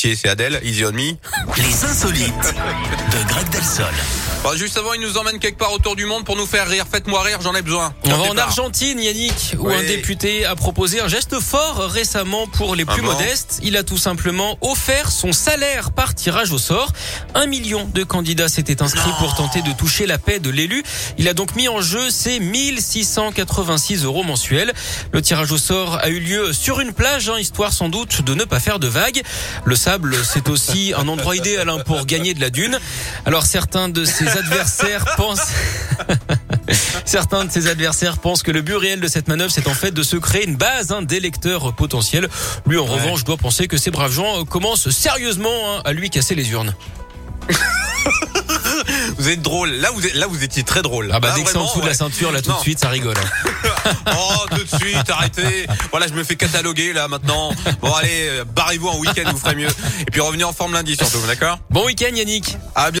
c'est Adèle, Easy on Me. Les insolites de Greg Delsol. Bon, juste avant, il nous emmène quelque part autour du monde pour nous faire rire. Faites-moi rire, j'en ai besoin. On va en. Argentine, Yannick, où Oui. un député a proposé un geste fort récemment pour les plus Ah bon modestes. Il a tout simplement offert son salaire par tirage au sort. Un million de candidats s'étaient inscrits pour tenter de toucher la paix de l'élu. Il a donc mis en jeu ses 1686 euros mensuels. Le tirage au sort a eu lieu sur une plage, hein, histoire sans doute de ne pas faire de vagues. Le sable, c'est aussi un endroit idéal hein, pour gagner de la dune. Alors certains de ses adversaires pensent... Certains de ses adversaires pensent que le but réel de cette manœuvre, c'est en fait de se créer une base hein, d'électeurs potentiels. Lui, en revanche, doit penser que ces braves gens euh, commencent sérieusement hein, à lui casser les urnes. Vous êtes drôle. Là, vous êtes, là, vous étiez très drôle. Ah bah Là, dès que c'est en dessous de la ceinture, là tout Non. de suite, ça rigole. hein. Oh, tout de suite, arrêtez. Voilà, je me fais cataloguer là maintenant. Bon, allez, euh, barrez-vous en week-end, vous ferez mieux. Et puis revenez en forme lundi surtout, d'accord? Bon week-end Yannick À bientôt.